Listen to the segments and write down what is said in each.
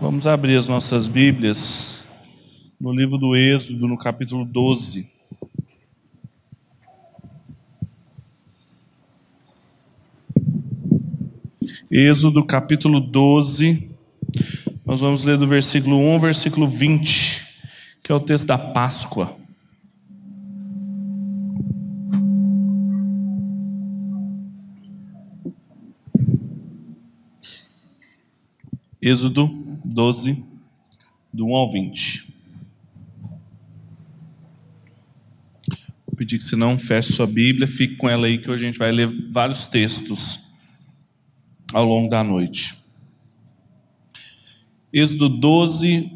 Vamos abrir as nossas Bíblias no livro do Êxodo, no capítulo 12. Êxodo, capítulo 12. Nós vamos ler do versículo 1 ao versículo 20, que é o texto da Páscoa. Êxodo 12, do 1 ao 20. Vou pedir que você não feche sua Bíblia, fique com ela aí que hoje a gente vai ler vários textos ao longo da noite. Êxodo 12,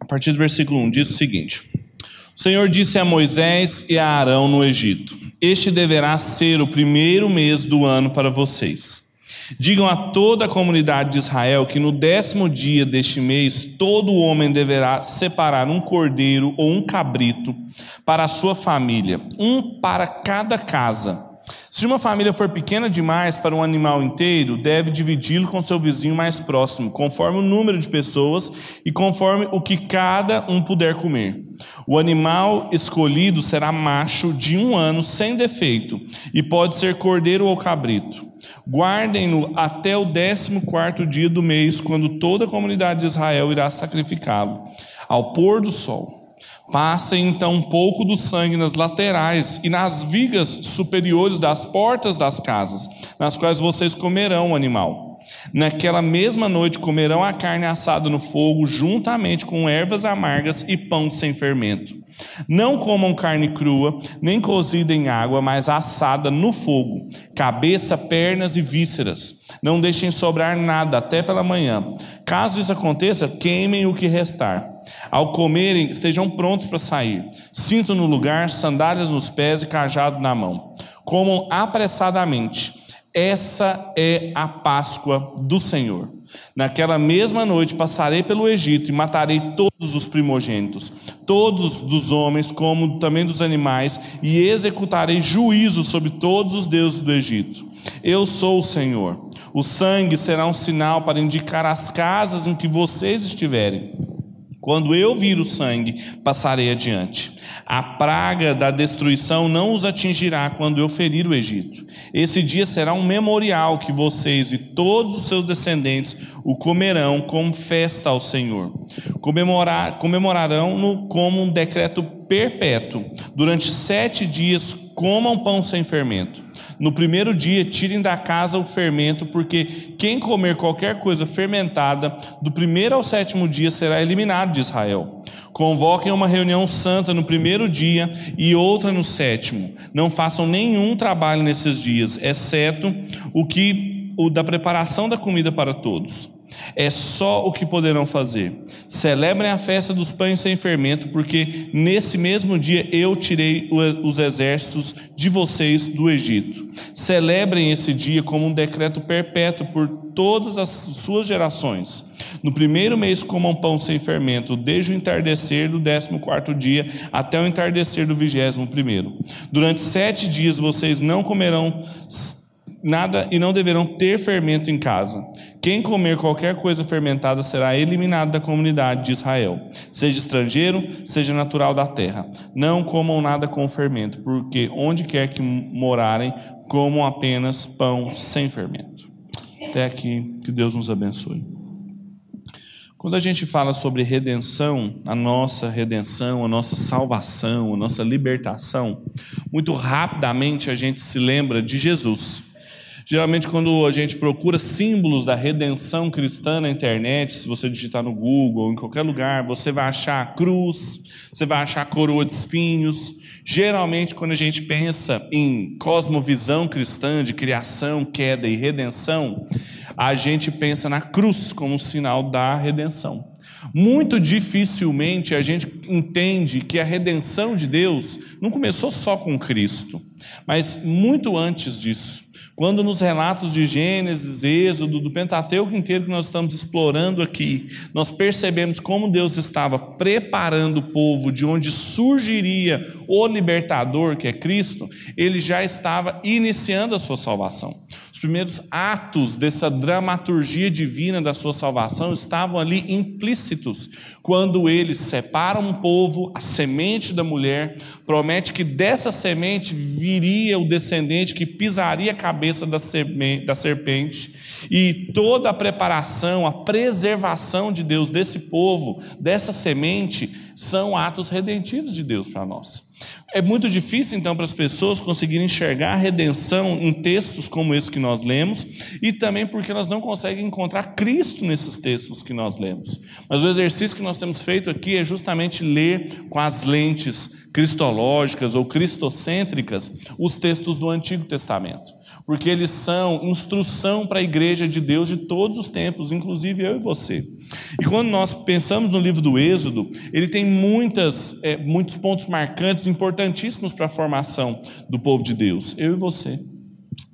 a partir do versículo 1, diz o seguinte: O Senhor disse a Moisés e a Arão no Egito: Este deverá ser o primeiro mês do ano para vocês. Digam a toda a comunidade de Israel que no décimo dia deste mês todo homem deverá separar um cordeiro ou um cabrito para a sua família, um para cada casa. Se uma família for pequena demais para um animal inteiro, deve dividi-lo com seu vizinho mais próximo, conforme o número de pessoas e conforme o que cada um puder comer. O animal escolhido será macho de um ano sem defeito e pode ser cordeiro ou cabrito. Guardem-no até o décimo quarto dia do mês, quando toda a comunidade de Israel irá sacrificá-lo, ao pôr do sol. Passem então um pouco do sangue nas laterais e nas vigas superiores das portas das casas, nas quais vocês comerão o animal. Naquela mesma noite comerão a carne assada no fogo, juntamente com ervas amargas e pão sem fermento. Não comam carne crua, nem cozida em água, mas assada no fogo, cabeça, pernas e vísceras. Não deixem sobrar nada até pela manhã. Caso isso aconteça, queimem o que restar. Ao comerem, estejam prontos para sair. Cinto no lugar, sandálias nos pés e cajado na mão. Comam apressadamente essa é a Páscoa do Senhor. Naquela mesma noite passarei pelo Egito e matarei todos os primogênitos, todos dos homens, como também dos animais, e executarei juízo sobre todos os deuses do Egito. Eu sou o Senhor. O sangue será um sinal para indicar as casas em que vocês estiverem. Quando eu vir o sangue, passarei adiante. A praga da destruição não os atingirá quando eu ferir o Egito. Esse dia será um memorial que vocês e todos os seus descendentes o comerão como festa ao Senhor. Comemorar, comemorarão-no como um decreto perpétuo. Durante sete dias comam pão sem fermento. No primeiro dia, tirem da casa o fermento, porque quem comer qualquer coisa fermentada, do primeiro ao sétimo dia, será eliminado de Israel. Convoquem uma reunião santa no primeiro dia e outra no sétimo. Não façam nenhum trabalho nesses dias, exceto o que o da preparação da comida para todos. É só o que poderão fazer. Celebrem a festa dos pães sem fermento, porque nesse mesmo dia eu tirei os exércitos de vocês do Egito. Celebrem esse dia como um decreto perpétuo por todas as suas gerações. No primeiro mês comam pão sem fermento, desde o entardecer do décimo quarto dia até o entardecer do vigésimo primeiro. Durante sete dias vocês não comerão nada e não deverão ter fermento em casa. Quem comer qualquer coisa fermentada será eliminado da comunidade de Israel, seja estrangeiro, seja natural da terra. Não comam nada com fermento, porque onde quer que morarem, comam apenas pão sem fermento. Até aqui, que Deus nos abençoe. Quando a gente fala sobre redenção, a nossa redenção, a nossa salvação, a nossa libertação, muito rapidamente a gente se lembra de Jesus. Geralmente, quando a gente procura símbolos da redenção cristã na internet, se você digitar no Google, em qualquer lugar, você vai achar a cruz, você vai achar a coroa de espinhos. Geralmente, quando a gente pensa em cosmovisão cristã de criação, queda e redenção, a gente pensa na cruz como sinal da redenção. Muito dificilmente a gente entende que a redenção de Deus não começou só com Cristo, mas muito antes disso. Quando nos relatos de Gênesis, Êxodo, do Pentateuco inteiro que nós estamos explorando aqui, nós percebemos como Deus estava preparando o povo de onde surgiria o libertador, que é Cristo, ele já estava iniciando a sua salvação. Os primeiros atos dessa dramaturgia divina da sua salvação estavam ali implícitos, quando ele separa um povo, a semente da mulher, promete que dessa semente viria o descendente que pisaria a cabeça da serpente, e toda a preparação, a preservação de Deus desse povo, dessa semente, são atos redentivos de Deus para nós. É muito difícil, então, para as pessoas conseguirem enxergar a redenção em textos como esse que nós lemos, e também porque elas não conseguem encontrar Cristo nesses textos que nós lemos. Mas o exercício que nós temos feito aqui é justamente ler com as lentes cristológicas ou cristocêntricas os textos do Antigo Testamento porque eles são instrução para a igreja de Deus de todos os tempos, inclusive eu e você. E quando nós pensamos no livro do Êxodo, ele tem muitas, é, muitos pontos marcantes, importantíssimos para a formação do povo de Deus, eu e você.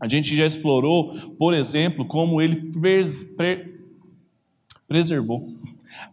A gente já explorou, por exemplo, como ele pres, pre, preservou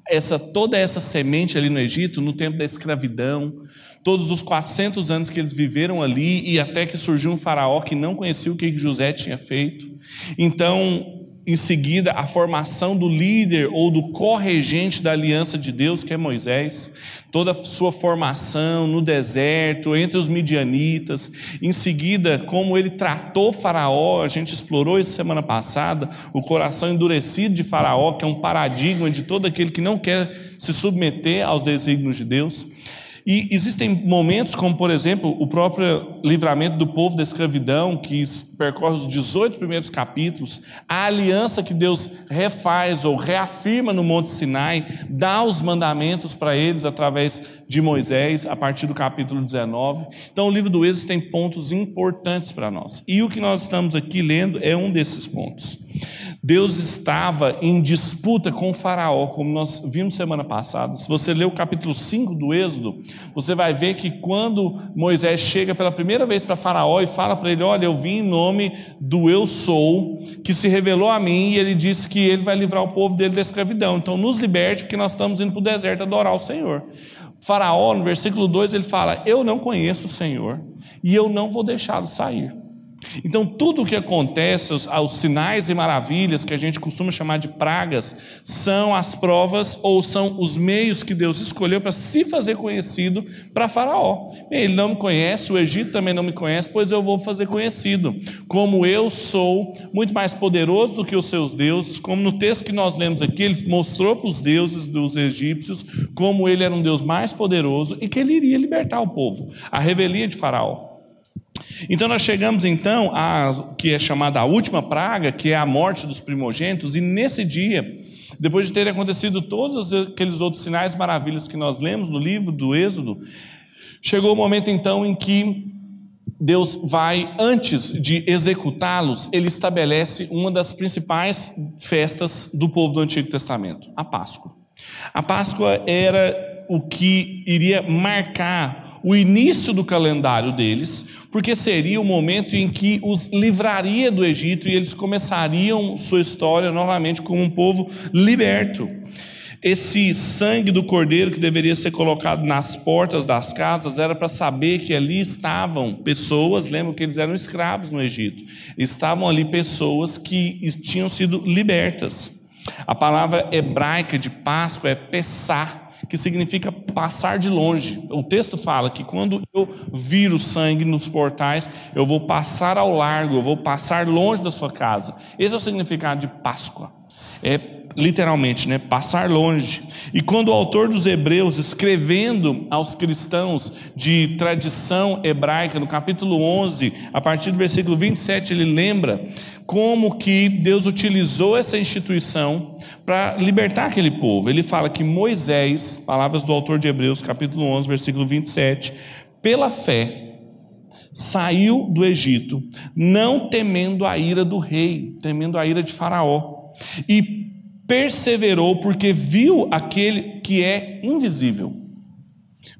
essa, toda essa semente ali no Egito, no tempo da escravidão, todos os 400 anos que eles viveram ali e até que surgiu um faraó que não conhecia o que José tinha feito. Então, em seguida, a formação do líder ou do corregente da aliança de Deus, que é Moisés, toda a sua formação no deserto, entre os midianitas, em seguida, como ele tratou Faraó, a gente explorou isso semana passada, o coração endurecido de Faraó, que é um paradigma de todo aquele que não quer se submeter aos desígnios de Deus. E existem momentos, como por exemplo, o próprio livramento do povo da escravidão, que percorre os 18 primeiros capítulos, a aliança que Deus refaz ou reafirma no Monte Sinai, dá os mandamentos para eles através de Moisés, a partir do capítulo 19. Então, o livro do Êxodo tem pontos importantes para nós. E o que nós estamos aqui lendo é um desses pontos. Deus estava em disputa com o Faraó, como nós vimos semana passada. Se você ler o capítulo 5 do Êxodo, você vai ver que quando Moisés chega pela primeira vez para Faraó e fala para ele: Olha, eu vim em nome do Eu Sou, que se revelou a mim, e ele disse que ele vai livrar o povo dele da escravidão. Então, nos liberte, porque nós estamos indo para o deserto adorar o Senhor. Faraó, no versículo 2, ele fala: Eu não conheço o Senhor, e eu não vou deixá-lo sair. Então, tudo o que acontece, os, os, sinais e maravilhas que a gente costuma chamar de pragas, são as provas ou são os meios que Deus escolheu para se fazer conhecido para Faraó. Ele não me conhece, o Egito também não me conhece, pois eu vou fazer conhecido. Como eu sou muito mais poderoso do que os seus deuses, como no texto que nós lemos aqui, ele mostrou para os deuses dos egípcios como ele era um Deus mais poderoso e que ele iria libertar o povo. A revelia de Faraó. Então nós chegamos então a que é chamada a última praga, que é a morte dos primogênitos, e nesse dia, depois de terem acontecido todos aqueles outros sinais maravilhas que nós lemos no livro do Êxodo, chegou o momento então em que Deus vai, antes de executá-los, ele estabelece uma das principais festas do povo do Antigo Testamento, a Páscoa. A Páscoa era o que iria marcar o início do calendário deles, porque seria o momento em que os livraria do Egito e eles começariam sua história novamente como um povo liberto. Esse sangue do cordeiro que deveria ser colocado nas portas das casas era para saber que ali estavam pessoas, lembram que eles eram escravos no Egito, estavam ali pessoas que tinham sido libertas. A palavra hebraica de Páscoa é Pessah, que significa passar de longe. O texto fala que quando eu viro sangue nos portais, eu vou passar ao largo, eu vou passar longe da sua casa. Esse é o significado de Páscoa. É literalmente, né, passar longe. E quando o autor dos Hebreus, escrevendo aos cristãos de tradição hebraica, no capítulo 11, a partir do versículo 27, ele lembra como que Deus utilizou essa instituição para libertar aquele povo. Ele fala que Moisés, palavras do autor de Hebreus, capítulo 11, versículo 27, pela fé, saiu do Egito, não temendo a ira do rei, temendo a ira de Faraó, e perseverou porque viu aquele que é invisível.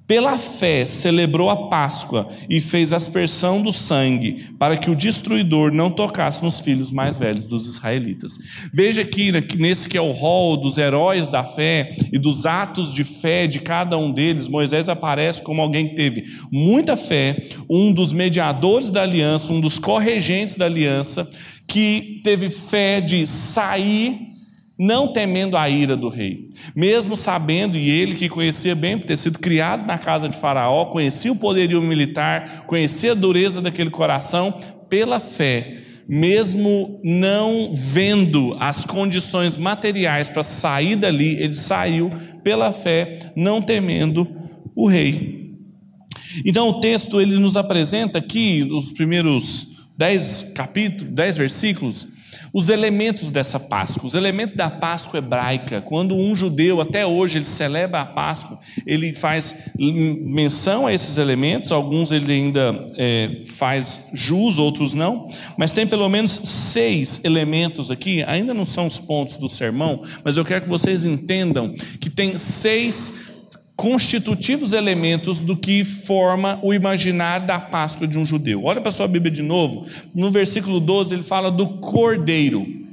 Pela fé celebrou a Páscoa e fez aspersão do sangue, para que o destruidor não tocasse nos filhos mais velhos dos israelitas. Veja aqui, né, nesse que é o rol dos heróis da fé e dos atos de fé de cada um deles, Moisés aparece como alguém que teve muita fé, um dos mediadores da aliança, um dos corregentes da aliança, que teve fé de sair não temendo a ira do rei, mesmo sabendo, e ele que conhecia bem, por ter sido criado na casa de Faraó, conhecia o poderio militar, conhecia a dureza daquele coração, pela fé, mesmo não vendo as condições materiais para sair dali, ele saiu pela fé, não temendo o rei. Então o texto ele nos apresenta aqui, os primeiros dez capítulos, dez versículos, os elementos dessa Páscoa, os elementos da Páscoa hebraica. Quando um judeu, até hoje, ele celebra a Páscoa, ele faz menção a esses elementos, alguns ele ainda é, faz jus, outros não, mas tem pelo menos seis elementos aqui, ainda não são os pontos do sermão, mas eu quero que vocês entendam que tem seis constitutivos elementos do que forma o imaginário da Páscoa de um judeu. Olha para a sua Bíblia de novo, no versículo 12 ele fala do cordeiro.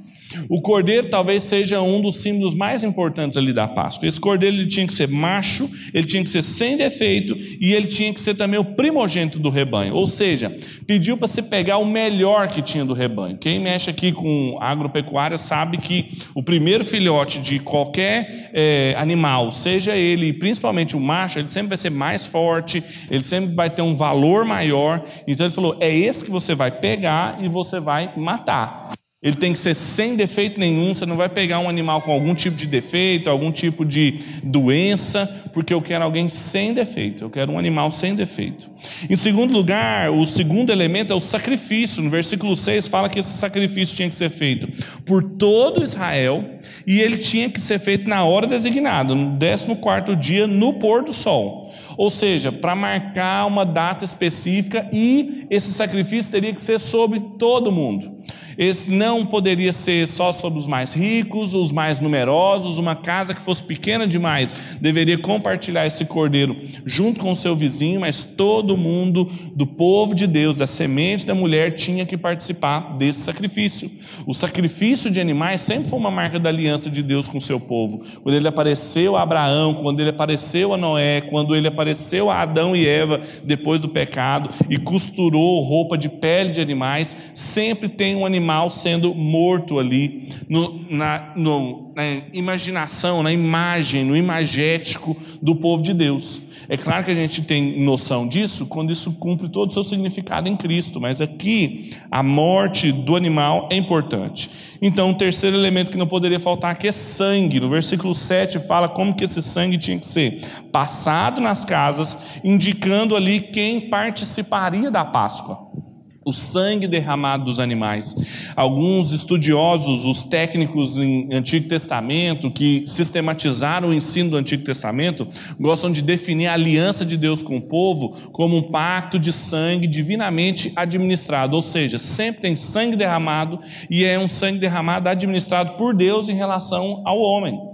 O cordeiro talvez seja um dos símbolos mais importantes ali da Páscoa. Esse cordeiro ele tinha que ser macho, ele tinha que ser sem defeito e ele tinha que ser também o primogênito do rebanho. Ou seja, pediu para se pegar o melhor que tinha do rebanho. Quem mexe aqui com agropecuária sabe que o primeiro filhote de qualquer é, animal, seja ele principalmente o macho, ele sempre vai ser mais forte, ele sempre vai ter um valor maior. Então ele falou: é esse que você vai pegar e você vai matar. Ele tem que ser sem defeito nenhum. Você não vai pegar um animal com algum tipo de defeito, algum tipo de doença, porque eu quero alguém sem defeito. Eu quero um animal sem defeito. Em segundo lugar, o segundo elemento é o sacrifício. No versículo 6 fala que esse sacrifício tinha que ser feito por todo Israel e ele tinha que ser feito na hora designada, no 14 dia, no pôr do sol. Ou seja, para marcar uma data específica e esse sacrifício teria que ser sobre todo mundo. Esse não poderia ser só sobre os mais ricos, os mais numerosos, uma casa que fosse pequena demais deveria compartilhar esse cordeiro junto com o seu vizinho, mas todo mundo do povo de Deus, da semente da mulher, tinha que participar desse sacrifício. O sacrifício de animais sempre foi uma marca da aliança de Deus com o seu povo. Quando ele apareceu a Abraão, quando ele apareceu a Noé, quando ele apareceu a Adão e Eva depois do pecado e costurou roupa de pele de animais, sempre tem um animal animal sendo morto ali, no, na, no, na imaginação, na imagem, no imagético do povo de Deus. É claro que a gente tem noção disso quando isso cumpre todo o seu significado em Cristo, mas aqui a morte do animal é importante. Então, o terceiro elemento que não poderia faltar aqui é sangue. No versículo 7 fala como que esse sangue tinha que ser passado nas casas, indicando ali quem participaria da Páscoa o sangue derramado dos animais. Alguns estudiosos, os técnicos em Antigo Testamento, que sistematizaram o ensino do Antigo Testamento, gostam de definir a aliança de Deus com o povo como um pacto de sangue divinamente administrado, ou seja, sempre tem sangue derramado e é um sangue derramado administrado por Deus em relação ao homem.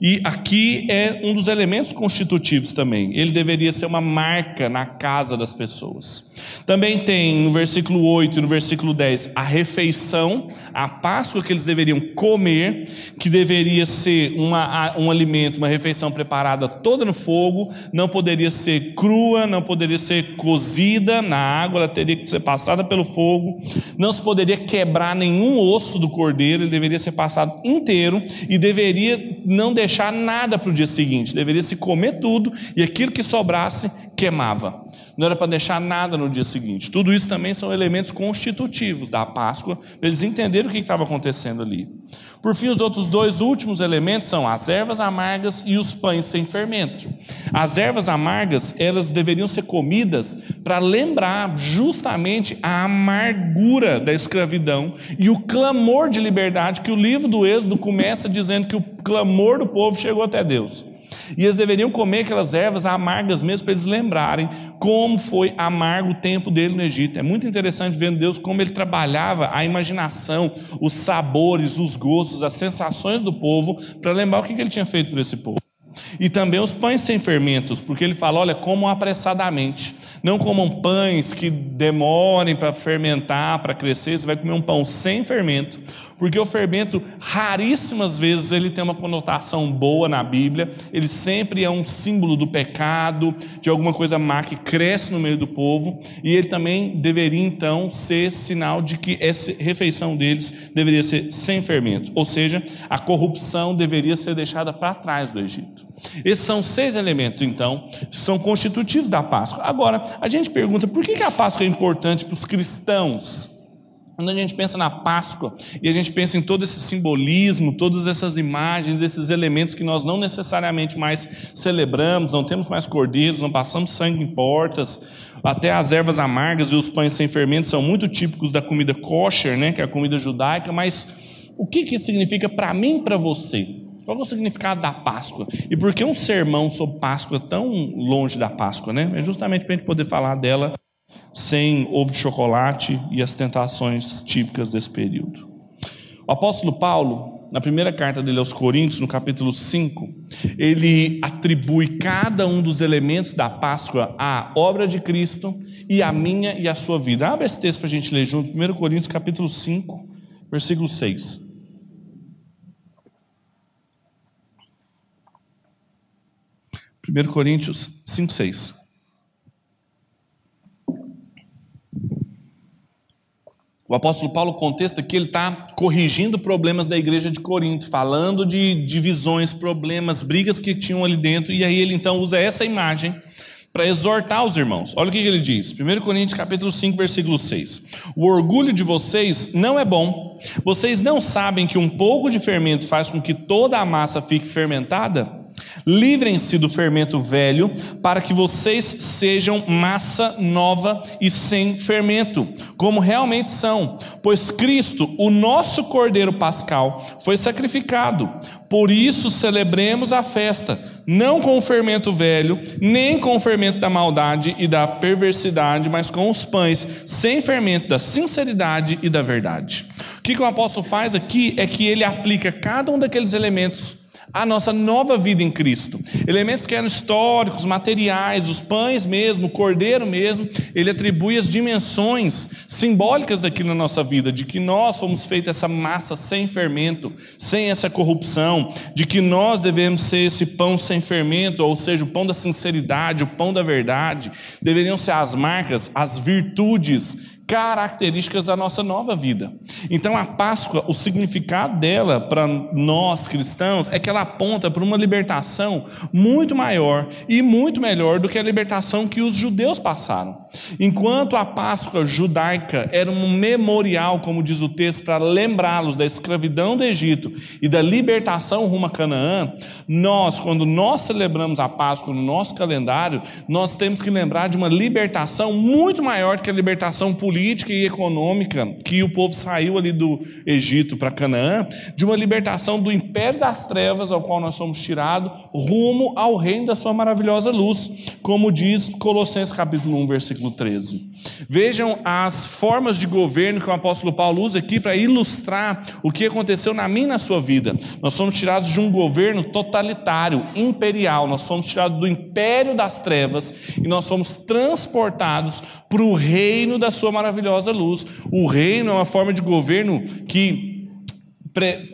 E aqui é um dos elementos constitutivos também. Ele deveria ser uma marca na casa das pessoas. Também tem no versículo 8 e no versículo 10 a refeição, a Páscoa que eles deveriam comer, que deveria ser uma, um alimento, uma refeição preparada toda no fogo, não poderia ser crua, não poderia ser cozida na água, ela teria que ser passada pelo fogo, não se poderia quebrar nenhum osso do cordeiro, ele deveria ser passado inteiro e deveria não deixar nada para o dia seguinte, deveria se comer tudo e aquilo que sobrasse queimava não era para deixar nada no dia seguinte. Tudo isso também são elementos constitutivos da Páscoa, para eles entenderem o que estava acontecendo ali. Por fim, os outros dois últimos elementos são as ervas amargas e os pães sem fermento. As ervas amargas, elas deveriam ser comidas para lembrar justamente a amargura da escravidão e o clamor de liberdade que o livro do Êxodo começa dizendo que o clamor do povo chegou até Deus. E eles deveriam comer aquelas ervas amargas mesmo para eles lembrarem como foi amargo o tempo dele no Egito. É muito interessante ver Deus como ele trabalhava a imaginação, os sabores, os gostos, as sensações do povo para lembrar o que ele tinha feito por esse povo. E também os pães sem fermentos, porque ele fala: olha, comam apressadamente. Não comam pães que demorem para fermentar, para crescer. Você vai comer um pão sem fermento, porque o fermento, raríssimas vezes, ele tem uma conotação boa na Bíblia, ele sempre é um símbolo do pecado, de alguma coisa má que cresce no meio do povo, e ele também deveria então ser sinal de que essa refeição deles deveria ser sem fermento, ou seja, a corrupção deveria ser deixada para trás do Egito. Esses são seis elementos, então, que são constitutivos da Páscoa. Agora, a gente pergunta por que a Páscoa é importante para os cristãos? Quando a gente pensa na Páscoa e a gente pensa em todo esse simbolismo, todas essas imagens, esses elementos que nós não necessariamente mais celebramos, não temos mais cordeiros, não passamos sangue em portas, até as ervas amargas e os pães sem fermento são muito típicos da comida kosher, né, que é a comida judaica, mas o que, que significa para mim e para você? Qual é o significado da Páscoa? E por que um sermão sobre Páscoa tão longe da Páscoa? Né? É justamente para a gente poder falar dela sem ovo de chocolate e as tentações típicas desse período. O apóstolo Paulo, na primeira carta dele aos Coríntios, no capítulo 5, ele atribui cada um dos elementos da Páscoa à obra de Cristo e à minha e à sua vida. Abre esse texto para a gente ler junto, 1 Coríntios capítulo 5, versículo 6. 1 Coríntios 5, 6. O apóstolo Paulo contesta que ele está corrigindo problemas da igreja de Corinto, falando de divisões, problemas, brigas que tinham ali dentro, e aí ele então usa essa imagem para exortar os irmãos. Olha o que ele diz, 1 Coríntios capítulo 5, versículo 6. O orgulho de vocês não é bom. Vocês não sabem que um pouco de fermento faz com que toda a massa fique fermentada? Livrem-se do fermento velho, para que vocês sejam massa nova e sem fermento, como realmente são. Pois Cristo, o nosso Cordeiro Pascal, foi sacrificado. Por isso celebremos a festa, não com o fermento velho, nem com o fermento da maldade e da perversidade, mas com os pães sem fermento da sinceridade e da verdade. O que, o apóstolo faz aqui é que ele aplica cada um daqueles elementos a nossa nova vida em Cristo. Elementos que eram históricos, materiais, os pães mesmo, o cordeiro mesmo, ele atribui as dimensões simbólicas daquilo na nossa vida, de que nós fomos feitos essa massa sem fermento, sem essa corrupção, de que nós devemos ser esse pão sem fermento, ou seja, o pão da sinceridade, o pão da verdade, deveriam ser as marcas, as virtudes características da nossa nova vida. Então a Páscoa, o significado dela para nós cristãos é que ela aponta para uma libertação muito maior e muito melhor do que a libertação que os judeus passaram. Enquanto a Páscoa judaica era um memorial, como diz o texto, para lembrá-los da escravidão do Egito e da libertação rumo a Canaã, nós, quando nós celebramos a Páscoa no nosso calendário, nós temos que lembrar de uma libertação muito maior do que a libertação política política e econômica que o povo saiu ali do Egito para Canaã, de uma libertação do império das trevas ao qual nós somos tirados, rumo ao reino da sua maravilhosa luz, como diz Colossenses capítulo 1, versículo 13. Vejam as formas de governo que o apóstolo Paulo usa aqui para ilustrar o que aconteceu na minha e na sua vida. Nós somos tirados de um governo totalitário, imperial, nós somos tirados do império das trevas e nós somos transportados para o reino da sua maravilhosa luz. O reino é uma forma de governo que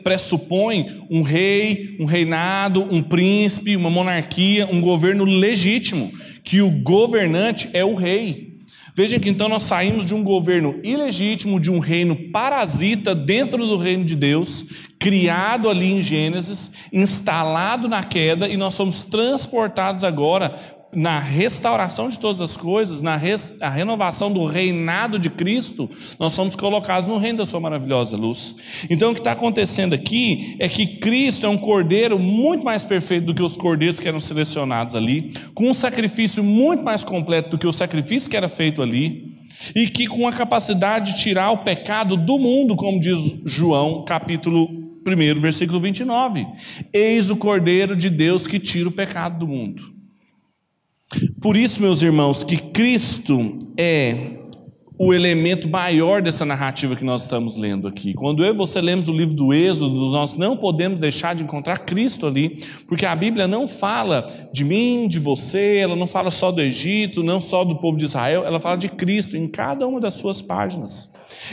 pressupõe um rei, um reinado, um príncipe, uma monarquia, um governo legítimo, que o governante é o rei. Veja que então nós saímos de um governo ilegítimo, de um reino parasita dentro do reino de Deus, criado ali em Gênesis, instalado na queda, e nós somos transportados agora na restauração de todas as coisas, na res, a renovação do reinado de Cristo, nós somos colocados no reino da sua maravilhosa luz. Então o que está acontecendo aqui é que Cristo é um cordeiro muito mais perfeito do que os cordeiros que eram selecionados ali, com um sacrifício muito mais completo do que o sacrifício que era feito ali, e que com a capacidade de tirar o pecado do mundo, como diz João, capítulo 1, versículo 29. Eis o cordeiro de Deus que tira o pecado do mundo. Por isso, meus irmãos, que Cristo é o elemento maior dessa narrativa que nós estamos lendo aqui. Quando eu e você lemos o livro do Êxodo, nós não podemos deixar de encontrar Cristo ali, porque a Bíblia não fala de mim, de você, ela não fala só do Egito, não só do povo de Israel, ela fala de Cristo em cada uma das suas páginas.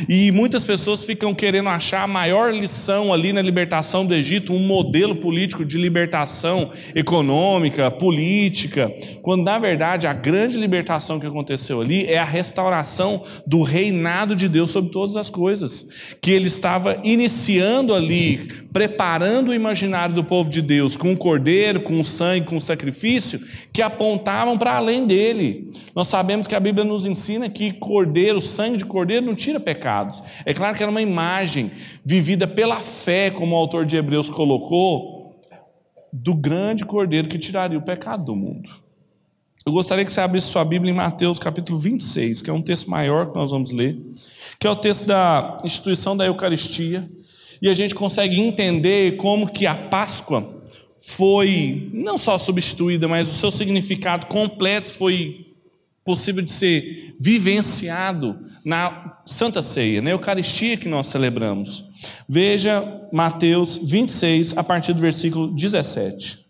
E muitas pessoas ficam querendo achar a maior lição ali na libertação do Egito, um modelo político de libertação econômica, política, quando na verdade a grande libertação que aconteceu ali é a restauração do reinado de Deus sobre todas as coisas, que ele estava iniciando ali, preparando o imaginário do povo de Deus com o cordeiro, com o sangue, com o sacrifício, que apontavam para além dele. Nós sabemos que a Bíblia nos ensina que cordeiro, sangue de cordeiro não tira pecados. É claro que era uma imagem vivida pela fé, como o autor de Hebreus colocou, do grande cordeiro que tiraria o pecado do mundo. Eu gostaria que você abrisse sua Bíblia em Mateus capítulo 26, que é um texto maior que nós vamos ler, que é o texto da instituição da Eucaristia, e a gente consegue entender como que a Páscoa foi não só substituída, mas o seu significado completo foi possível de ser vivenciado na Santa Ceia, na Eucaristia que nós celebramos. Veja Mateus 26, a partir do versículo 17.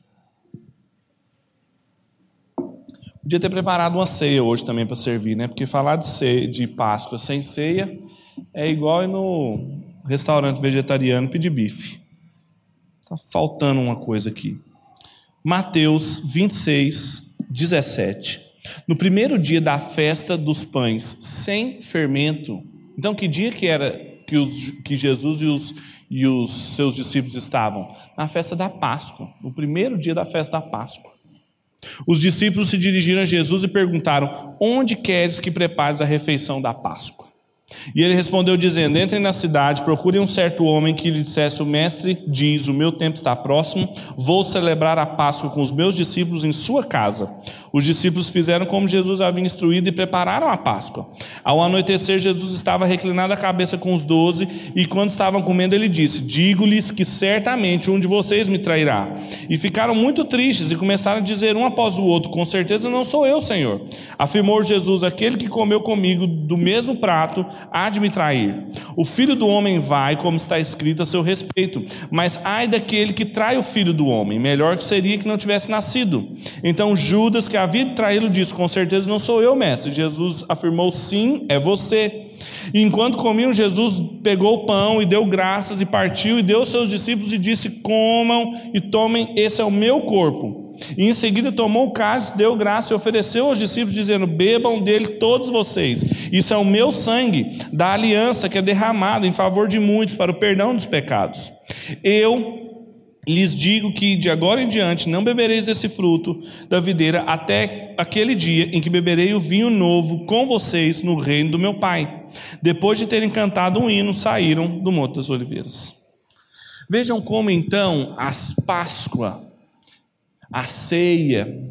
Podia ter preparado uma ceia hoje também para servir, né? Porque falar de, ceia, de Páscoa sem ceia é igual ir no restaurante vegetariano pedir bife. Está faltando uma coisa aqui. Mateus 26, 17. No primeiro dia da festa dos pães sem fermento. Então, que dia que era que, os, que Jesus e os, e os seus discípulos estavam? Na festa da Páscoa, no primeiro dia da festa da Páscoa. Os discípulos se dirigiram a Jesus e perguntaram: Onde queres que prepares a refeição da Páscoa? E ele respondeu dizendo: Entrem na cidade, procurem um certo homem que lhe dissesse: O mestre diz: O meu tempo está próximo, vou celebrar a Páscoa com os meus discípulos em sua casa. Os discípulos fizeram como Jesus havia instruído e prepararam a Páscoa. Ao anoitecer, Jesus estava reclinado a cabeça com os doze, e quando estavam comendo, ele disse: Digo-lhes que certamente um de vocês me trairá. E ficaram muito tristes e começaram a dizer um após o outro: Com certeza não sou eu, Senhor. Afirmou Jesus: Aquele que comeu comigo do mesmo prato há de me trair. O filho do homem vai, como está escrito a seu respeito, mas ai daquele que trai o filho do homem, melhor que seria que não tivesse nascido. Então Judas, que havia de traí-lo, disse: Com certeza não sou eu, mestre. Jesus afirmou: Sim, é você. E enquanto comiam, Jesus pegou o pão e deu graças e partiu e deu aos seus discípulos e disse: Comam e tomem, esse é o meu corpo. E em seguida tomou o cálice, deu graça e ofereceu aos discípulos, dizendo: Bebam dele todos vocês. Isso é o meu sangue da aliança que é derramado em favor de muitos para o perdão dos pecados. Eu lhes digo que de agora em diante não bebereis desse fruto da videira até aquele dia em que beberei o vinho novo com vocês no reino do meu Pai. Depois de terem cantado um hino, saíram do Monte das Oliveiras. Vejam como então as Páscoa a ceia,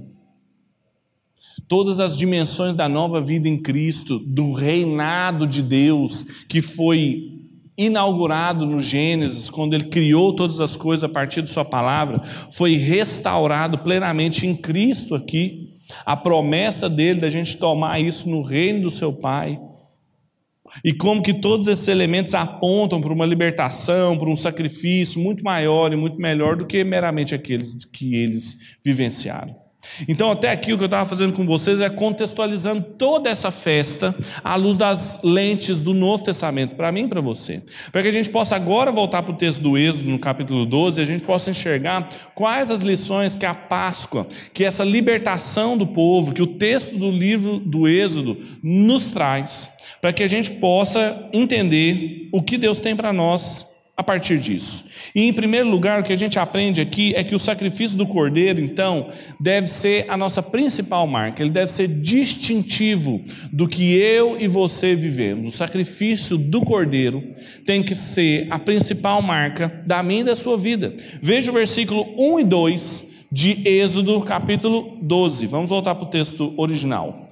todas as dimensões da nova vida em Cristo, do reinado de Deus que foi inaugurado no Gênesis, quando ele criou todas as coisas a partir de Sua palavra, foi restaurado plenamente em Cristo aqui. A promessa dele da gente tomar isso no reino do seu Pai. E como que todos esses elementos apontam para uma libertação, para um sacrifício muito maior e muito melhor do que meramente aqueles que eles vivenciaram. Então, até aqui o que eu estava fazendo com vocês é contextualizando toda essa festa à luz das lentes do Novo Testamento, para mim e para você. Para que a gente possa agora voltar para o texto do Êxodo, no capítulo 12, e a gente possa enxergar quais as lições que a Páscoa, que essa libertação do povo, que o texto do livro do Êxodo nos traz para que a gente possa entender o que Deus tem para nós a partir disso. E em primeiro lugar, o que a gente aprende aqui é que o sacrifício do cordeiro, então, deve ser a nossa principal marca, ele deve ser distintivo do que eu e você vivemos. O sacrifício do cordeiro tem que ser a principal marca da minha e da sua vida. Veja o versículo 1 e 2 de Êxodo, capítulo 12. Vamos voltar para o texto original.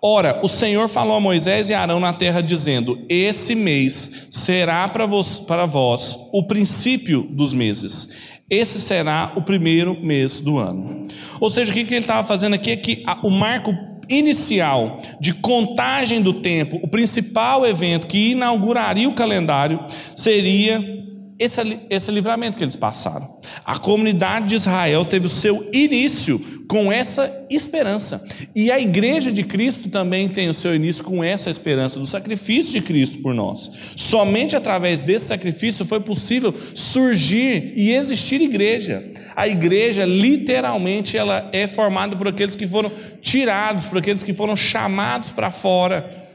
Ora, o Senhor falou a Moisés e Arão na terra, dizendo: Esse mês será para vós, para vós o princípio dos meses. Esse será o primeiro mês do ano. Ou seja, o que ele estava fazendo aqui é que o marco inicial de contagem do tempo, o principal evento que inauguraria o calendário, seria esse, esse livramento que eles passaram. A comunidade de Israel teve o seu início com essa esperança. E a igreja de Cristo também tem o seu início com essa esperança do sacrifício de Cristo por nós. Somente através desse sacrifício foi possível surgir e existir igreja. A igreja, literalmente, ela é formada por aqueles que foram tirados, por aqueles que foram chamados para fora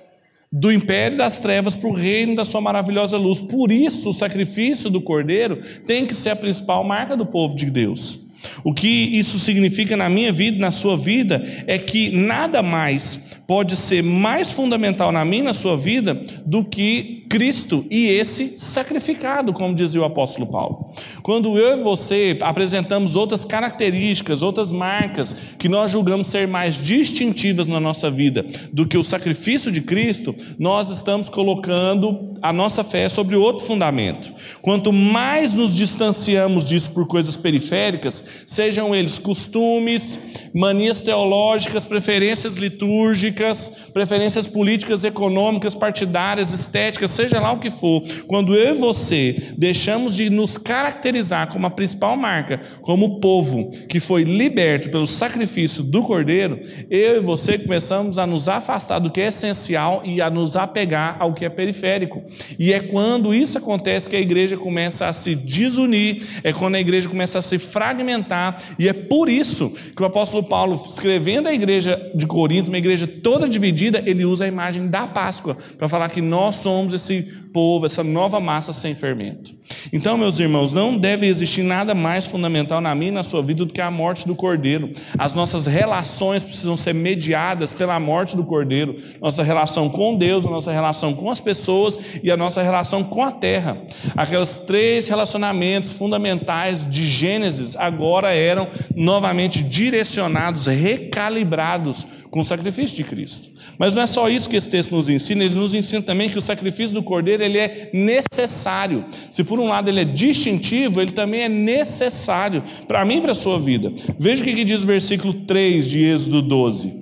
do império das trevas para o reino da sua maravilhosa luz. Por isso, o sacrifício do cordeiro tem que ser a principal marca do povo de Deus. O que isso significa na minha vida, na sua vida, é que nada mais pode ser mais fundamental na minha na sua vida do que Cristo e esse sacrificado, como dizia o apóstolo Paulo. Quando eu e você apresentamos outras características, outras marcas que nós julgamos ser mais distintivas na nossa vida do que o sacrifício de Cristo, nós estamos colocando a nossa fé sobre outro fundamento. Quanto mais nos distanciamos disso por coisas periféricas, sejam eles costumes, manias teológicas, preferências litúrgicas, preferências políticas, econômicas, partidárias, estéticas, seja lá o que for, quando eu e você deixamos de nos caracterizar como a principal marca, como povo que foi liberto pelo sacrifício do Cordeiro, eu e você começamos a nos afastar do que é essencial e a nos apegar ao que é periférico. E é quando isso acontece que a igreja começa a se desunir, é quando a igreja começa a se fragmentar, e é por isso que o apóstolo Paulo, escrevendo a igreja de Corinto, uma igreja toda dividida, ele usa a imagem da Páscoa para falar que nós somos esse who povo, essa nova massa sem fermento. Então, meus irmãos, não deve existir nada mais fundamental na minha e na sua vida do que a morte do Cordeiro. As nossas relações precisam ser mediadas pela morte do Cordeiro. Nossa relação com Deus, a nossa relação com as pessoas e a nossa relação com a terra. Aqueles três relacionamentos fundamentais de Gênesis agora eram novamente direcionados, recalibrados com o sacrifício de Cristo. Mas não é só isso que esse texto nos ensina, ele nos ensina também que o sacrifício do Cordeiro ele é necessário. Se por um lado ele é distintivo, ele também é necessário para mim e para a sua vida. Veja o que diz o versículo 3 de Êxodo 12.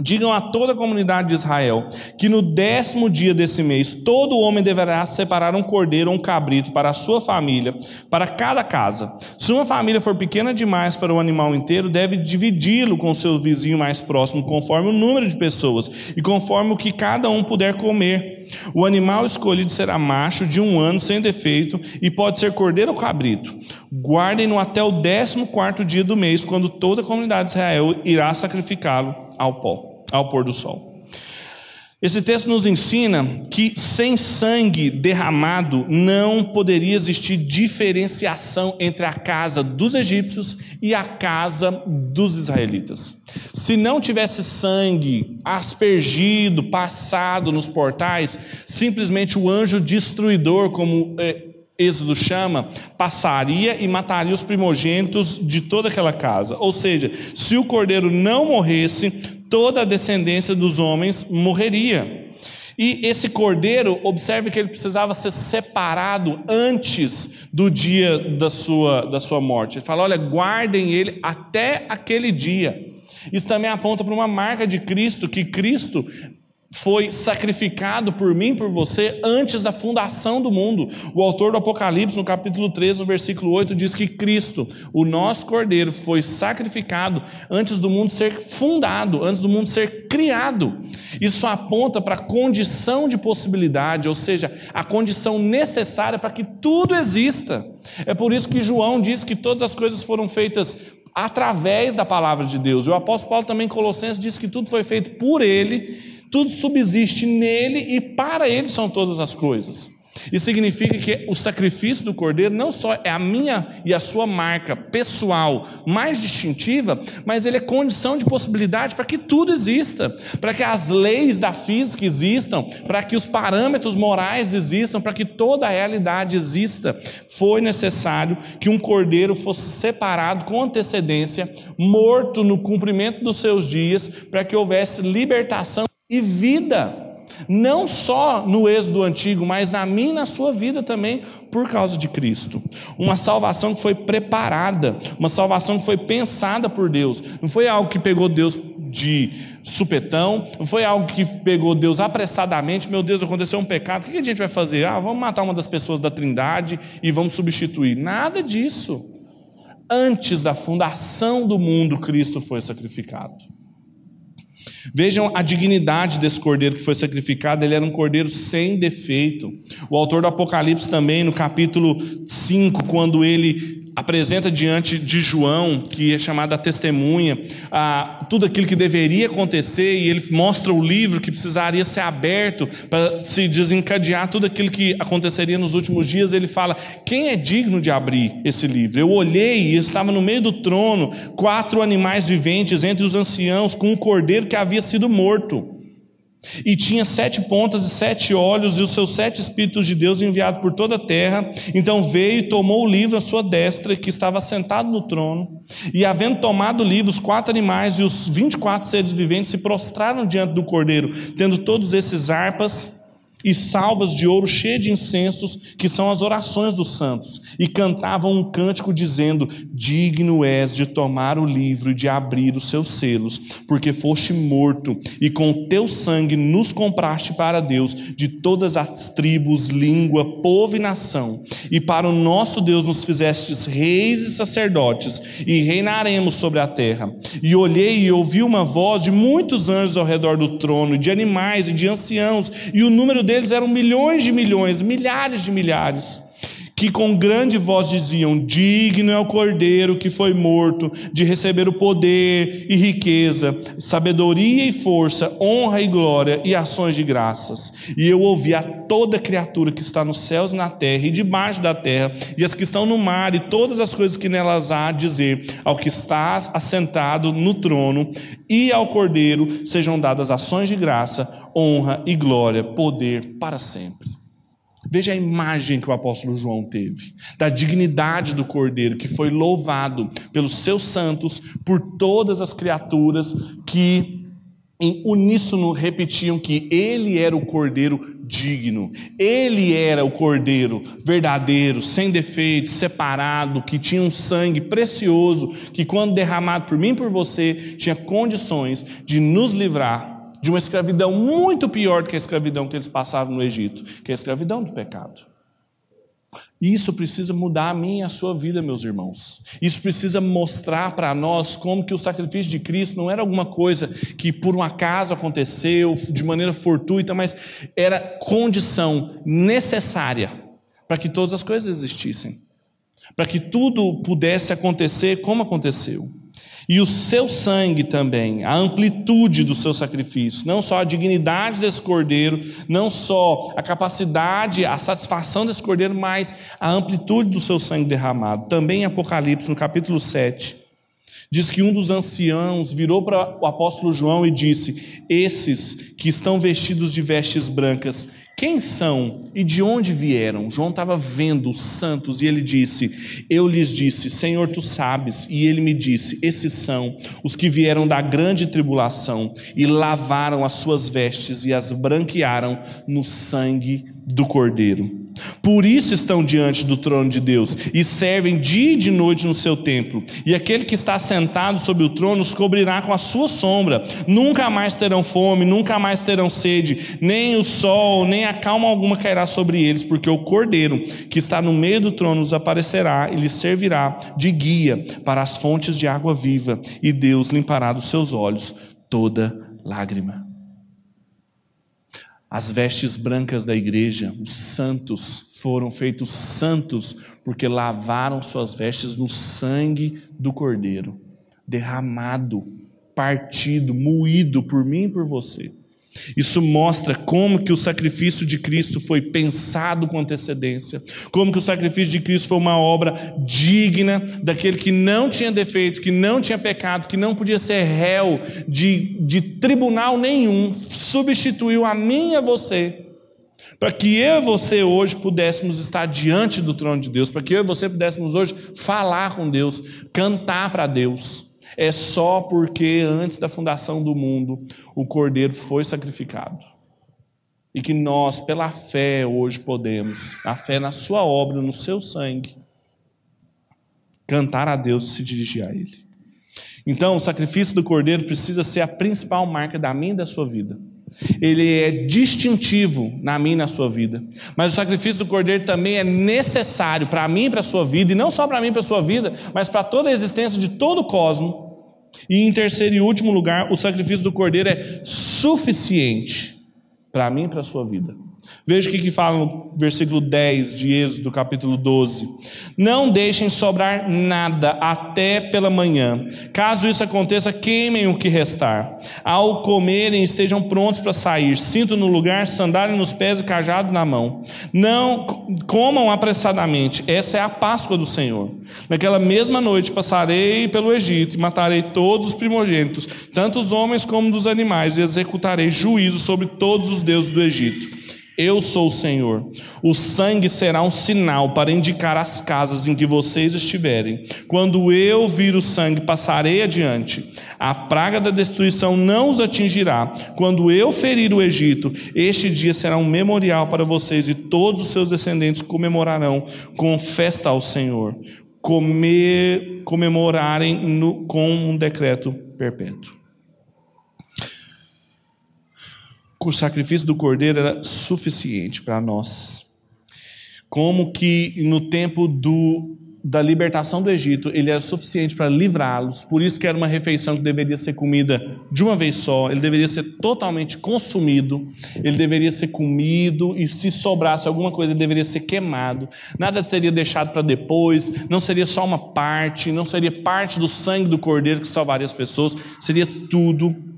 Digam a toda a comunidade de Israel que no décimo dia desse mês todo homem deverá separar um cordeiro ou um cabrito para a sua família, para cada casa. Se uma família for pequena demais para o animal inteiro, deve dividi-lo com seu vizinho mais próximo, conforme o número de pessoas e conforme o que cada um puder comer. O animal escolhido será macho de um ano sem defeito e pode ser cordeiro ou cabrito. Guardem-no até o décimo quarto dia do mês, quando toda a comunidade de Israel irá sacrificá-lo ao pó, ao pôr do sol. Esse texto nos ensina que sem sangue derramado não poderia existir diferenciação entre a casa dos egípcios e a casa dos israelitas. Se não tivesse sangue aspergido, passado nos portais, simplesmente o anjo destruidor, como é, Êxodo chama, passaria e mataria os primogênitos de toda aquela casa. Ou seja, se o cordeiro não morresse, toda a descendência dos homens morreria. E esse cordeiro, observe que ele precisava ser separado antes do dia da sua, da sua morte. Ele fala: olha, guardem ele até aquele dia. Isso também aponta para uma marca de Cristo, que Cristo foi sacrificado por mim, por você, antes da fundação do mundo. O autor do Apocalipse, no capítulo 13, no versículo 8, diz que Cristo, o nosso Cordeiro, foi sacrificado antes do mundo ser fundado, antes do mundo ser criado. Isso aponta para a condição de possibilidade, ou seja, a condição necessária para que tudo exista. É por isso que João diz que todas as coisas foram feitas através da palavra de Deus. O apóstolo Paulo também em Colossenses diz que tudo foi feito por ele tudo subsiste nele e para ele são todas as coisas. Isso significa que o sacrifício do cordeiro não só é a minha e a sua marca pessoal mais distintiva, mas ele é condição de possibilidade para que tudo exista, para que as leis da física existam, para que os parâmetros morais existam, para que toda a realidade exista. Foi necessário que um cordeiro fosse separado com antecedência, morto no cumprimento dos seus dias, para que houvesse libertação e vida. Não só no êxodo antigo, mas na minha e na sua vida também, por causa de Cristo. Uma salvação que foi preparada, uma salvação que foi pensada por Deus. Não foi algo que pegou Deus de supetão, não foi algo que pegou Deus apressadamente. Meu Deus, aconteceu um pecado, o que a gente vai fazer? Ah, vamos matar uma das pessoas da Trindade e vamos substituir. Nada disso. Antes da fundação do mundo, Cristo foi sacrificado. Vejam a dignidade desse cordeiro que foi sacrificado, ele era um cordeiro sem defeito. O autor do Apocalipse também, no capítulo 5, quando ele apresenta diante de João, que é chamada testemunha, ah, tudo aquilo que deveria acontecer, e ele mostra o livro que precisaria ser aberto para se desencadear tudo aquilo que aconteceria nos últimos dias. Ele fala: Quem é digno de abrir esse livro? Eu olhei e estava no meio do trono quatro animais viventes entre os anciãos, com um cordeiro que havia sido morto. E tinha sete pontas e sete olhos, e os seus sete Espíritos de Deus enviados por toda a terra. Então veio e tomou o livro à sua destra, que estava sentado no trono. E havendo tomado o livro, os quatro animais e os vinte e quatro seres viventes se prostraram diante do cordeiro, tendo todos esses harpas e salvas de ouro cheias de incensos, que são as orações dos santos, e cantavam um cântico dizendo: Digno és de tomar o livro e de abrir os seus selos, porque foste morto, e com o teu sangue nos compraste para Deus de todas as tribos, língua, povo e nação, e para o nosso Deus nos fizestes reis e sacerdotes, e reinaremos sobre a terra. E olhei e ouvi uma voz de muitos anjos ao redor do trono, de animais e de anciãos, e o número deles deles eram milhões de milhões, milhares de milhares, que com grande voz diziam: Digno é o cordeiro que foi morto de receber o poder e riqueza, sabedoria e força, honra e glória e ações de graças. E eu ouvi a toda criatura que está nos céus na terra e debaixo da terra, e as que estão no mar, e todas as coisas que nelas há, dizer ao que está assentado no trono e ao cordeiro sejam dadas ações de graça honra e glória, poder para sempre. Veja a imagem que o apóstolo João teve, da dignidade do cordeiro, que foi louvado pelos seus santos, por todas as criaturas que em uníssono repetiam que ele era o cordeiro digno, ele era o cordeiro verdadeiro, sem defeito, separado, que tinha um sangue precioso, que quando derramado por mim e por você, tinha condições de nos livrar de uma escravidão muito pior do que a escravidão que eles passavam no Egito, que é a escravidão do pecado. Isso precisa mudar a minha e a sua vida, meus irmãos. Isso precisa mostrar para nós como que o sacrifício de Cristo não era alguma coisa que por um acaso aconteceu de maneira fortuita, mas era condição necessária para que todas as coisas existissem, para que tudo pudesse acontecer como aconteceu. E o seu sangue também, a amplitude do seu sacrifício, não só a dignidade desse cordeiro, não só a capacidade, a satisfação desse cordeiro, mas a amplitude do seu sangue derramado. Também em Apocalipse, no capítulo 7, diz que um dos anciãos virou para o apóstolo João e disse: Esses que estão vestidos de vestes brancas, quem são e de onde vieram? João estava vendo os santos e ele disse: Eu lhes disse, Senhor, tu sabes. E ele me disse: Esses são os que vieram da grande tribulação e lavaram as suas vestes e as branquearam no sangue do Cordeiro. Por isso estão diante do trono de Deus e servem dia e de noite no seu templo. E aquele que está sentado sobre o trono os cobrirá com a sua sombra. Nunca mais terão fome, nunca mais terão sede, nem o sol, nem a calma alguma cairá sobre eles, porque o cordeiro que está no meio do trono os aparecerá e lhes servirá de guia para as fontes de água viva, e Deus limpará dos seus olhos toda lágrima as vestes brancas da igreja, os santos foram feitos santos porque lavaram suas vestes no sangue do Cordeiro, derramado, partido, moído por mim e por você. Isso mostra como que o sacrifício de Cristo foi pensado com antecedência, como que o sacrifício de Cristo foi uma obra digna daquele que não tinha defeito, que não tinha pecado, que não podia ser réu de, de tribunal nenhum, substituiu a mim e a você, para que eu e você hoje pudéssemos estar diante do trono de Deus, para que eu e você pudéssemos hoje falar com Deus, cantar para Deus é só porque antes da fundação do mundo o cordeiro foi sacrificado. E que nós, pela fé, hoje podemos, a fé na Sua obra, no seu sangue, cantar a Deus e se dirigir a Ele. Então, o sacrifício do cordeiro precisa ser a principal marca da minha e da sua vida. Ele é distintivo na minha e na sua vida. Mas o sacrifício do cordeiro também é necessário para mim e para a sua vida, e não só para mim e para a sua vida, mas para toda a existência de todo o cosmos. E em terceiro e último lugar, o sacrifício do cordeiro é suficiente para mim e para a sua vida. Veja o que, que fala no versículo 10 de Êxodo, capítulo 12. Não deixem sobrar nada até pela manhã. Caso isso aconteça, queimem o que restar. Ao comerem, estejam prontos para sair. Cinto no lugar, sandália nos pés e cajado na mão. Não comam apressadamente. Essa é a Páscoa do Senhor. Naquela mesma noite passarei pelo Egito e matarei todos os primogênitos, tanto os homens como dos animais, e executarei juízo sobre todos os deuses do Egito. Eu sou o Senhor. O sangue será um sinal para indicar as casas em que vocês estiverem. Quando eu vir o sangue, passarei adiante. A praga da destruição não os atingirá. Quando eu ferir o Egito, este dia será um memorial para vocês e todos os seus descendentes comemorarão com festa ao Senhor. Comer, comemorarem no, com um decreto perpétuo. O sacrifício do cordeiro era suficiente para nós. Como que no tempo do, da libertação do Egito, ele era suficiente para livrá-los. Por isso que era uma refeição que deveria ser comida de uma vez só, ele deveria ser totalmente consumido, ele deveria ser comido e se sobrasse alguma coisa, ele deveria ser queimado. Nada seria deixado para depois, não seria só uma parte, não seria parte do sangue do cordeiro que salvaria as pessoas, seria tudo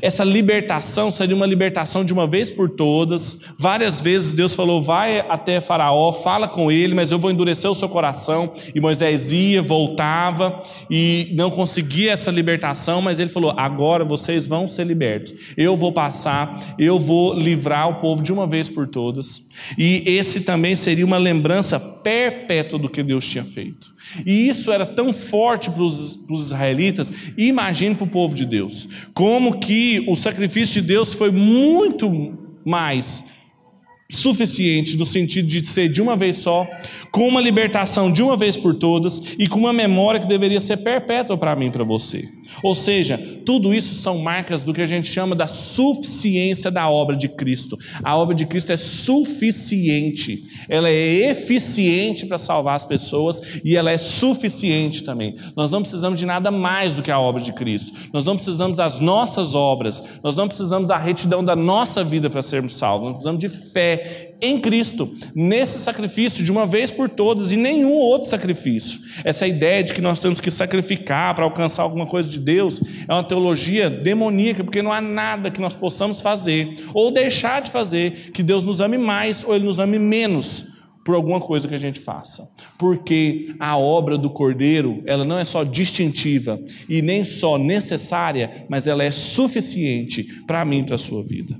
essa libertação seria uma libertação de uma vez por todas. Várias vezes Deus falou: vai até Faraó, fala com ele, mas eu vou endurecer o seu coração. E Moisés ia, voltava e não conseguia essa libertação, mas ele falou: agora vocês vão ser libertos. Eu vou passar, eu vou livrar o povo de uma vez por todas. E esse também seria uma lembrança perpétua do que Deus tinha feito. E isso era tão forte para os israelitas, imagine para o povo de Deus, como que o sacrifício de Deus foi muito mais suficiente no sentido de ser de uma vez só, com uma libertação de uma vez por todas e com uma memória que deveria ser perpétua para mim e para você. Ou seja, tudo isso são marcas do que a gente chama da suficiência da obra de Cristo. A obra de Cristo é suficiente, ela é eficiente para salvar as pessoas e ela é suficiente também. Nós não precisamos de nada mais do que a obra de Cristo. Nós não precisamos das nossas obras, nós não precisamos da retidão da nossa vida para sermos salvos. Nós precisamos de fé em Cristo, nesse sacrifício de uma vez por todas e nenhum outro sacrifício. Essa ideia de que nós temos que sacrificar para alcançar alguma coisa de Deus é uma teologia demoníaca, porque não há nada que nós possamos fazer ou deixar de fazer que Deus nos ame mais ou Ele nos ame menos por alguma coisa que a gente faça. Porque a obra do Cordeiro, ela não é só distintiva e nem só necessária, mas ela é suficiente para mim e para a sua vida.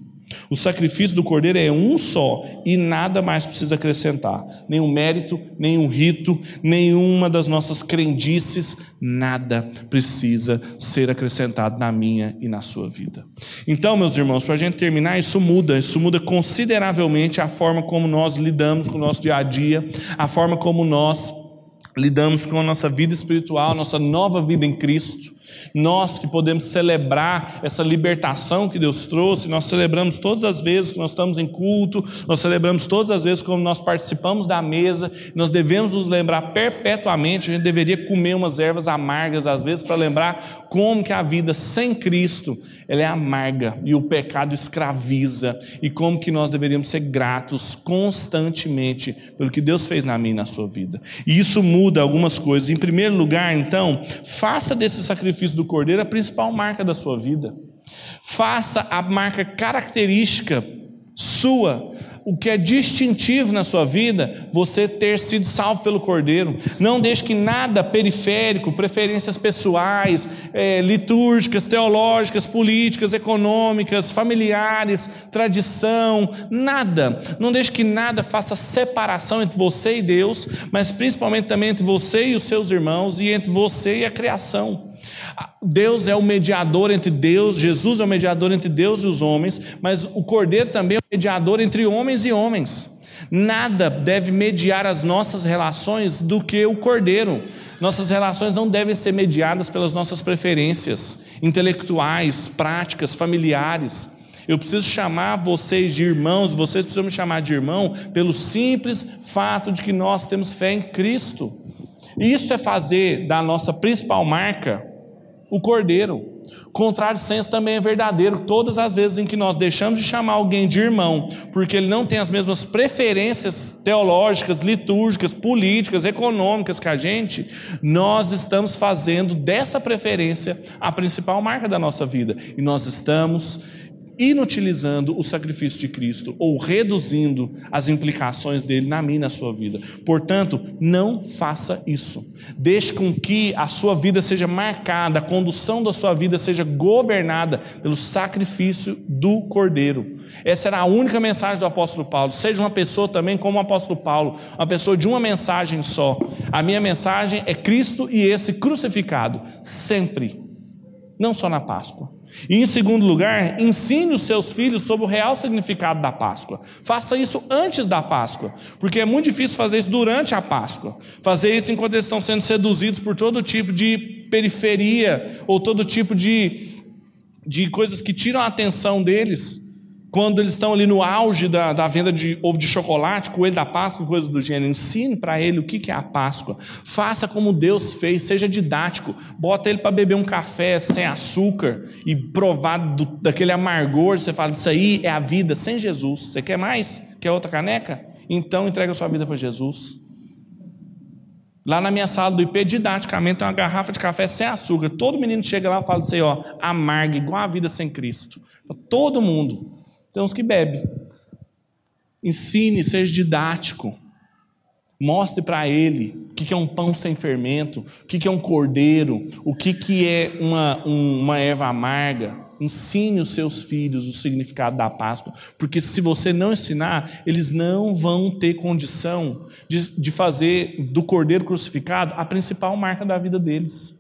O sacrifício do cordeiro é um só e nada mais precisa acrescentar. Nenhum mérito, nenhum rito, nenhuma das nossas crendices, nada precisa ser acrescentado na minha e na sua vida. Então, meus irmãos, para a gente terminar, isso muda, isso muda consideravelmente a forma como nós lidamos com o nosso dia a dia, a forma como nós lidamos com a nossa vida espiritual, a nossa nova vida em Cristo. Nós que podemos celebrar essa libertação que Deus trouxe, nós celebramos todas as vezes que nós estamos em culto, nós celebramos todas as vezes como nós participamos da mesa, nós devemos nos lembrar perpetuamente, a gente deveria comer umas ervas amargas às vezes para lembrar como que a vida sem Cristo, ela é amarga e o pecado escraviza e como que nós deveríamos ser gratos constantemente pelo que Deus fez na minha e na sua vida. E isso muda algumas coisas. Em primeiro lugar, então, faça desse sacrifício sacrifício do cordeiro a principal marca da sua vida. Faça a marca característica sua, o que é distintivo na sua vida, você ter sido salvo pelo Cordeiro. Não deixe que nada periférico, preferências pessoais, é, litúrgicas, teológicas, políticas, econômicas, familiares, tradição, nada. Não deixe que nada faça separação entre você e Deus, mas principalmente também entre você e os seus irmãos e entre você e a criação. Deus é o mediador entre Deus, Jesus é o mediador entre Deus e os homens, mas o Cordeiro também é o mediador entre homens e homens. Nada deve mediar as nossas relações do que o Cordeiro. Nossas relações não devem ser mediadas pelas nossas preferências intelectuais, práticas, familiares. Eu preciso chamar vocês de irmãos, vocês precisam me chamar de irmão, pelo simples fato de que nós temos fé em Cristo. Isso é fazer da nossa principal marca o Cordeiro. Contrário senso também é verdadeiro. Todas as vezes em que nós deixamos de chamar alguém de irmão, porque ele não tem as mesmas preferências teológicas, litúrgicas, políticas, econômicas que a gente, nós estamos fazendo dessa preferência a principal marca da nossa vida. E nós estamos inutilizando o sacrifício de Cristo ou reduzindo as implicações dele na minha e na sua vida. Portanto, não faça isso. Deixe com que a sua vida seja marcada, a condução da sua vida seja governada pelo sacrifício do Cordeiro. Essa era a única mensagem do apóstolo Paulo. Seja uma pessoa também como o apóstolo Paulo, uma pessoa de uma mensagem só. A minha mensagem é Cristo e esse crucificado, sempre. Não só na Páscoa. E em segundo lugar, ensine os seus filhos sobre o real significado da Páscoa. Faça isso antes da Páscoa, porque é muito difícil fazer isso durante a Páscoa. Fazer isso enquanto eles estão sendo seduzidos por todo tipo de periferia ou todo tipo de, de coisas que tiram a atenção deles quando eles estão ali no auge da, da venda de ovo de chocolate, coelho da Páscoa, coisas do gênero, ensine para ele o que, é a Páscoa. Faça como Deus fez, seja didático. Bota ele para beber um café sem açúcar e provar do, daquele amargor. Você fala, isso aí é a vida sem Jesus. Você quer mais? Quer outra caneca? Então entrega a sua vida para Jesus. Lá na minha sala do IP, didaticamente, tem uma garrafa de café sem açúcar. Todo menino chega lá e fala assim, ó, amarga, igual a vida sem Cristo. Todo mundo. Tem uns que bebem. Ensine, seja didático. Mostre para ele o que é um pão sem fermento, o que é um cordeiro, o que é uma, uma erva amarga. Ensine os seus filhos o significado da Páscoa, porque se você não ensinar, eles não vão ter condição de, de fazer do cordeiro crucificado a principal marca da vida deles,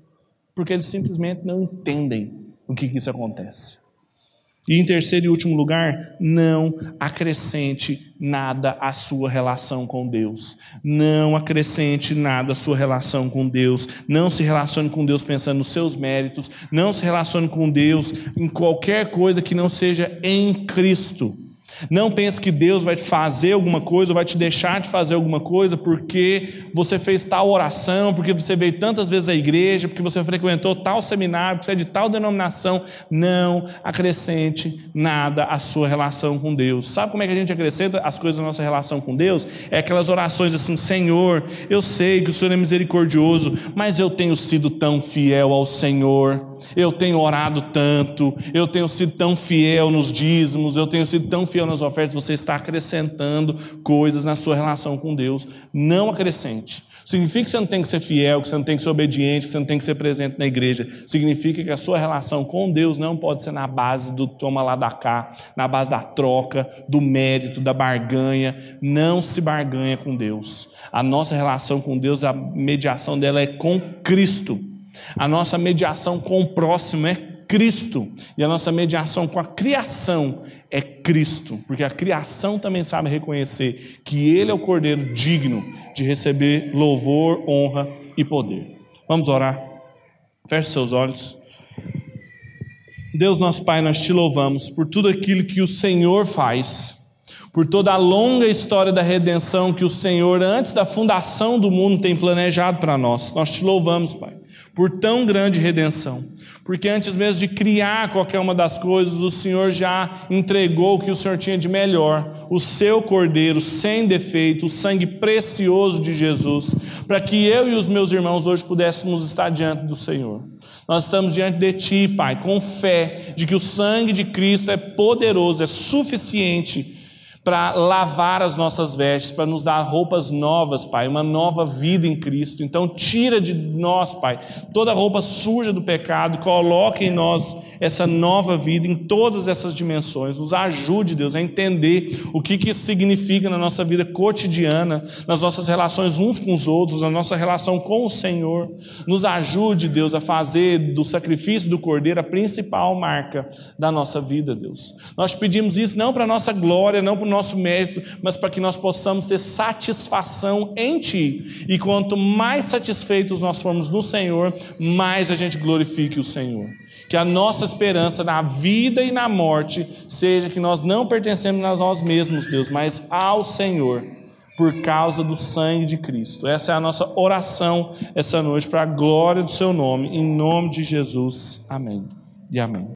porque eles simplesmente não entendem o que, que isso acontece. E em terceiro e último lugar, não acrescente nada à sua relação com Deus. Não acrescente nada à sua relação com Deus. Não se relacione com Deus pensando nos seus méritos. Não se relacione com Deus em qualquer coisa que não seja em Cristo. Não pense que Deus vai te fazer alguma coisa, vai te deixar de fazer alguma coisa porque você fez tal oração, porque você veio tantas vezes à igreja, porque você frequentou tal seminário, porque você é de tal denominação. Não acrescente nada à sua relação com Deus. Sabe como é que a gente acrescenta as coisas na nossa relação com Deus? É aquelas orações assim: Senhor, eu sei que o Senhor é misericordioso, mas eu tenho sido tão fiel ao Senhor eu tenho orado tanto, eu tenho sido tão fiel nos dízimos, eu tenho sido tão fiel nas ofertas, você está acrescentando coisas na sua relação com Deus. Não acrescente. Significa que você não tem que ser fiel, que você não tem que ser obediente, que você não tem que ser presente na igreja. Significa que a sua relação com Deus não pode ser na base do toma lá da cá, na base da troca, do mérito, da barganha. Não se barganha com Deus. A nossa relação com Deus, a mediação dela é com Cristo. A nossa mediação com o próximo é Cristo. E a nossa mediação com a criação é Cristo. Porque a criação também sabe reconhecer que Ele é o Cordeiro digno de receber louvor, honra e poder. Vamos orar. Feche seus olhos. Deus, nosso Pai, nós te louvamos por tudo aquilo que o Senhor faz por toda a longa história da redenção que o Senhor, antes da fundação do mundo, tem planejado para nós. Nós te louvamos, Pai por tão grande redenção. Porque antes mesmo de criar qualquer uma das coisas, o Senhor já entregou o que o Senhor tinha de melhor, o seu cordeiro sem defeito, o sangue precioso de Jesus, para que eu e os meus irmãos hoje pudéssemos estar diante do Senhor. Nós estamos diante de Ti, Pai, com fé de que o sangue de Cristo é poderoso, é suficiente para lavar as nossas vestes, para nos dar roupas novas, Pai, uma nova vida em Cristo. Então, tira de nós, Pai, toda roupa suja do pecado, coloque em nós essa nova vida em todas essas dimensões. Nos ajude, Deus, a entender o que, que isso significa na nossa vida cotidiana, nas nossas relações uns com os outros, na nossa relação com o Senhor. Nos ajude, Deus, a fazer do sacrifício do Cordeiro a principal marca da nossa vida, Deus. Nós pedimos isso não para nossa glória, não para nosso mérito, mas para que nós possamos ter satisfação em Ti. E quanto mais satisfeitos nós formos no Senhor, mais a gente glorifique o Senhor. Que a nossa esperança na vida e na morte seja que nós não pertencemos a nós mesmos, Deus, mas ao Senhor, por causa do sangue de Cristo. Essa é a nossa oração essa noite, para a glória do Seu nome, em nome de Jesus. Amém e amém.